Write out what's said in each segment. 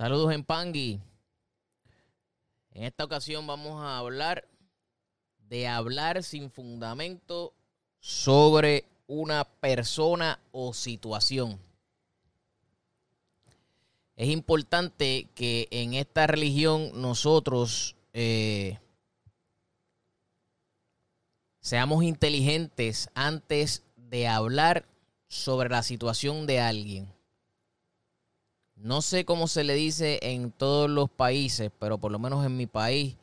Saludos en Pangui. En esta ocasión vamos a hablar de hablar sin fundamento sobre una persona o situación. Es importante que en esta religión nosotros eh, seamos inteligentes antes de hablar sobre la situación de alguien. No sé cómo se le dice en todos los países, pero por lo menos en mi país,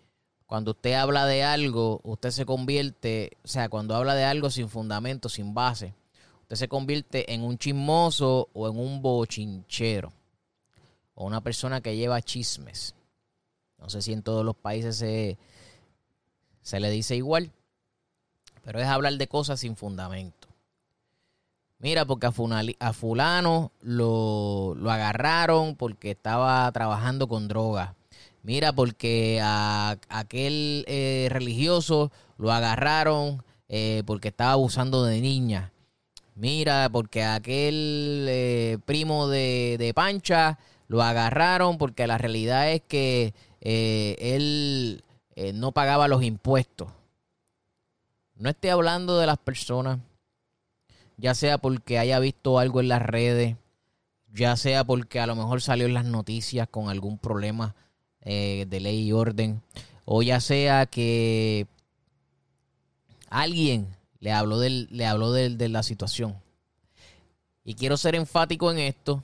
cuando usted habla de algo, usted se convierte, o sea, cuando habla de algo sin fundamento, sin base, usted se convierte en un chismoso o en un bochinchero o una persona que lleva chismes. No sé si en todos los países se, se le dice igual, pero es hablar de cosas sin fundamento. Mira, porque a, fulano lo, agarraron porque estaba trabajando con droga. Mira, porque a, aquel eh, religioso lo agarraron eh, porque estaba abusando de niña. Mira, porque aquel eh, primo de, de, Pancha lo agarraron porque la realidad es que él no pagaba los impuestos. No estoy hablando de las personas ya sea porque haya visto algo en las redes, ya sea porque a lo mejor salió en las noticias con algún problema eh, de ley y orden, o ya sea que alguien le habló, del, le habló de la situación. Y quiero ser enfático en esto,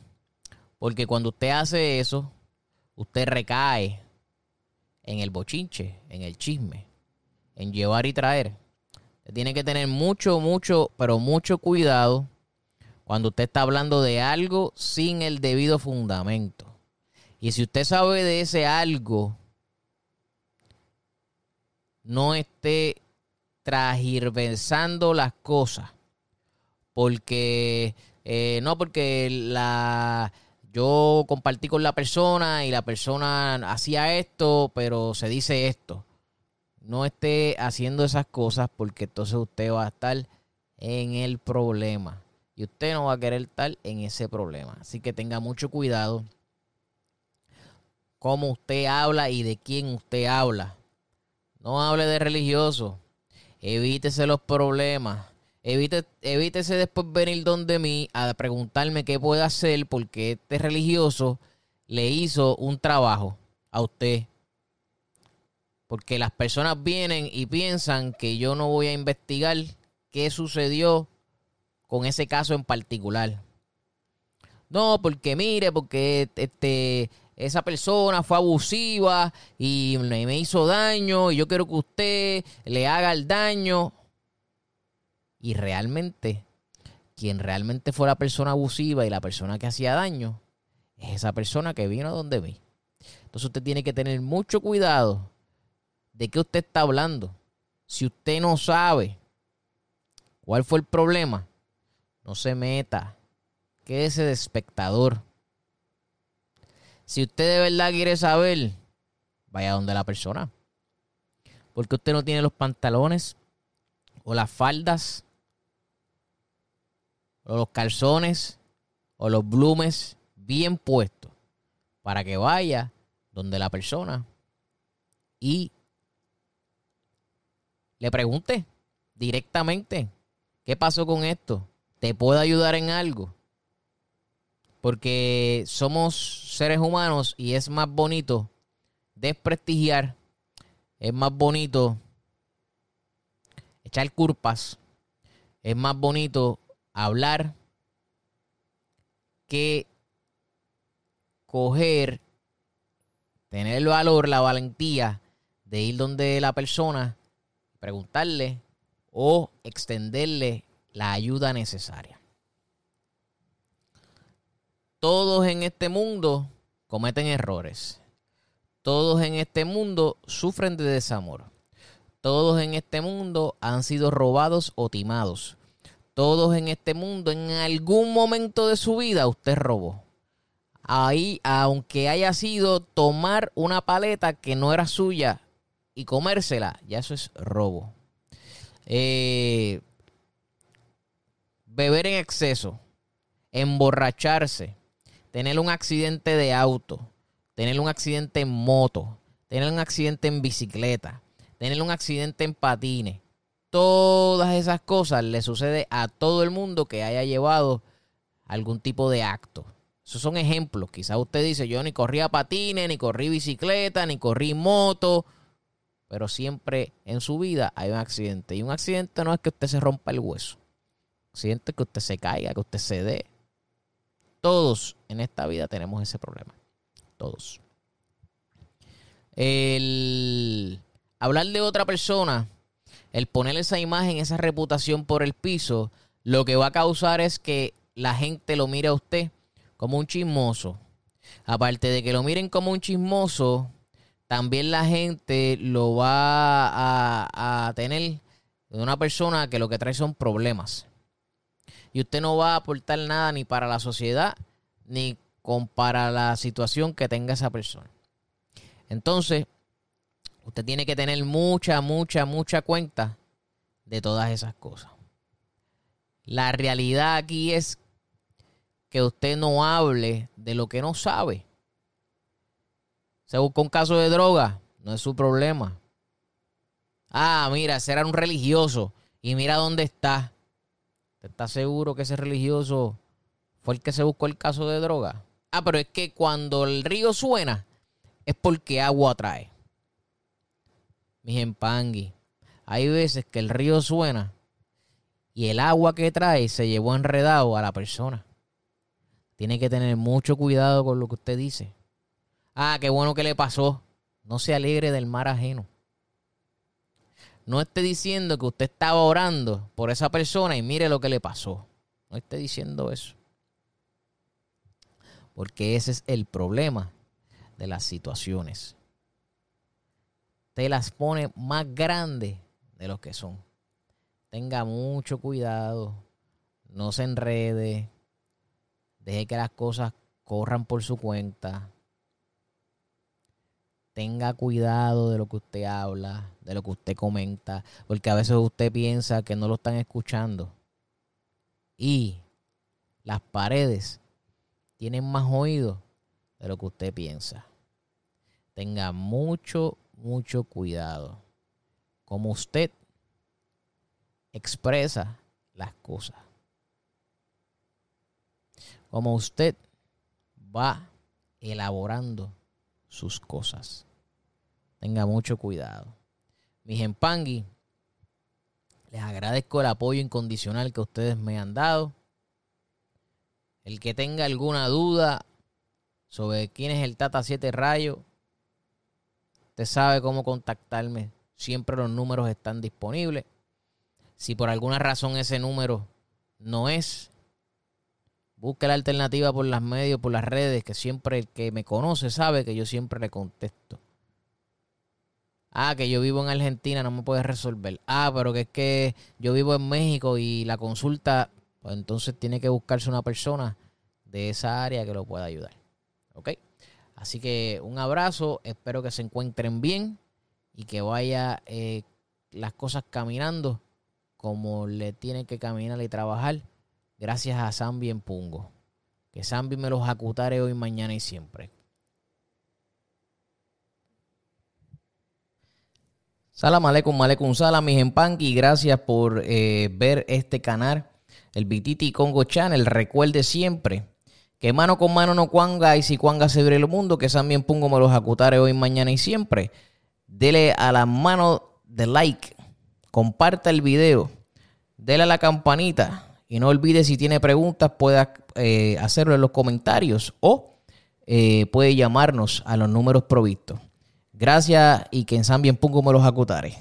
porque cuando usted hace eso, usted recae en el bochinche, en el chisme, en llevar y traer tiene que tener mucho, mucho, pero mucho cuidado cuando usted está hablando de algo sin el debido fundamento. Y si usted sabe de ese algo, no esté trasgiversando las cosas. Porque, eh, no, porque la, yo compartí con la persona y la persona hacía esto, pero se dice esto no esté haciendo esas cosas porque entonces usted va a estar en el problema. Y usted no va a querer estar en ese problema. Así que tenga mucho cuidado cómo usted habla y de quién usted habla. No hable de religioso. Evítese los problemas. Evite, evítese después venir donde mí a preguntarme qué puede hacer porque este religioso le hizo un trabajo a usted porque las personas vienen y piensan que yo no voy a investigar qué sucedió con ese caso en particular. No, porque mire, porque este, esa persona fue abusiva y me hizo daño y yo quiero que usted le haga el daño. Y realmente, quien realmente fue la persona abusiva y la persona que hacía daño, es esa persona que vino donde vi. Entonces usted tiene que tener mucho cuidado ¿De qué usted está hablando? Si usted no sabe cuál fue el problema, no se meta. Quédese de espectador. Si usted de verdad quiere saber, vaya donde la persona. Porque usted no tiene los pantalones o las faldas o los calzones o los blumes bien puestos para que vaya donde la persona y le pregunte directamente, ¿qué pasó con esto? ¿Te puedo ayudar en algo? Porque somos seres humanos y es más bonito desprestigiar, es más bonito echar culpas, es más bonito hablar que coger, tener el valor, la valentía de ir donde la persona preguntarle o extenderle la ayuda necesaria. Todos en este mundo cometen errores. todos en este mundo sufren de desamor. Todos en este mundo han sido robados o timados. Todos en este mundo en algún momento de su vida usted robó. Ahí, aunque haya sido tomar una paleta que no era suya y comérsela, ya eso es robo. Eh, beber en exceso, emborracharse, tener un accidente de auto, tener un accidente en moto, tener un accidente en bicicleta, tener un accidente en patines. Todas esas cosas le sucede a todo el mundo que haya llevado algún tipo de acto. Esos son ejemplos. Quizás usted dice, yo ni corría patines, ni corrí bicicleta, ni corrí moto. Pero siempre en su vida hay un accidente. Y un accidente no es que usted se rompa el hueso. Accidente es que usted se caiga, que usted se dé. Todos en esta vida tenemos ese problema. Todos. El hablar de otra persona, el poner esa imagen, esa reputación por el piso, lo que va a causar es que la gente lo mire a usted como un chismoso. Aparte de que lo miren como un chismoso, también la gente lo va a, tener de una persona que lo que trae son problemas. Y usted no va a aportar nada ni para la sociedad ni para la situación que tenga esa persona. Entonces, Usted tiene que tener mucha, mucha, mucha cuenta de todas esas cosas. La realidad aquí es que usted no hable de lo que no sabe. Se busca un caso de droga, no es su problema. Ah, mira, ese era un religioso y mira dónde está. ¿Usted está seguro que ese religioso fue el que se buscó el caso de droga? Ah, pero es que cuando el río suena es porque agua trae mis empangui. Hay veces que el río suena y el agua que trae se llevó enredado a la persona. Tiene que tener mucho cuidado con lo que usted dice. Ah, qué bueno que le pasó. No se alegre del mar ajeno. No esté diciendo que usted estaba orando por esa persona y mire lo que le pasó. No esté diciendo eso. Porque ese es el problema de las situaciones te las pone más grandes de lo que son. Tenga mucho cuidado, no se enrede, deje que las cosas corran por su cuenta. Tenga cuidado de lo que usted habla, de lo que usted comenta, porque a veces usted piensa que no lo están escuchando. Y las paredes tienen más oído de lo que usted piensa. Tenga mucho mucho cuidado. Como usted expresa las cosas. Como usted va elaborando sus cosas. Tenga mucho cuidado. Mis empangui, les agradezco el apoyo incondicional que ustedes me han dado. El que tenga alguna duda sobre quién es el Tata 7 Rayo, Usted sabe cómo contactarme. Siempre los números están disponibles. Si por alguna razón ese número no es, busque la alternativa por las medios, por las redes, que siempre el que me conoce sabe que yo siempre le contesto. Ah, que yo vivo en Argentina, no me puede resolver. Ah, pero que es que yo vivo en México y la consulta, pues entonces tiene que buscarse una persona de esa área que lo pueda ayudar. ¿Ok? Así que un abrazo, espero que se encuentren bien y que vaya eh, las cosas caminando como le tienen que caminar y trabajar gracias a Zambi en Pungo. Que Zambi me los acutare hoy, mañana y siempre. Salam aleikum, aleikum salam, mis y Gracias por eh, ver este canal, el Bititi Congo Channel. Recuerde siempre que mano con mano no cuanga y si cuanga se abre el mundo, que también pongo me los acutare hoy, mañana y siempre. Dele a la mano de like, comparta el video, dele a la campanita y no olvide si tiene preguntas pueda eh, hacerlo en los comentarios o eh, puede llamarnos a los números provistos. Gracias y que en San bien pongo los acutare.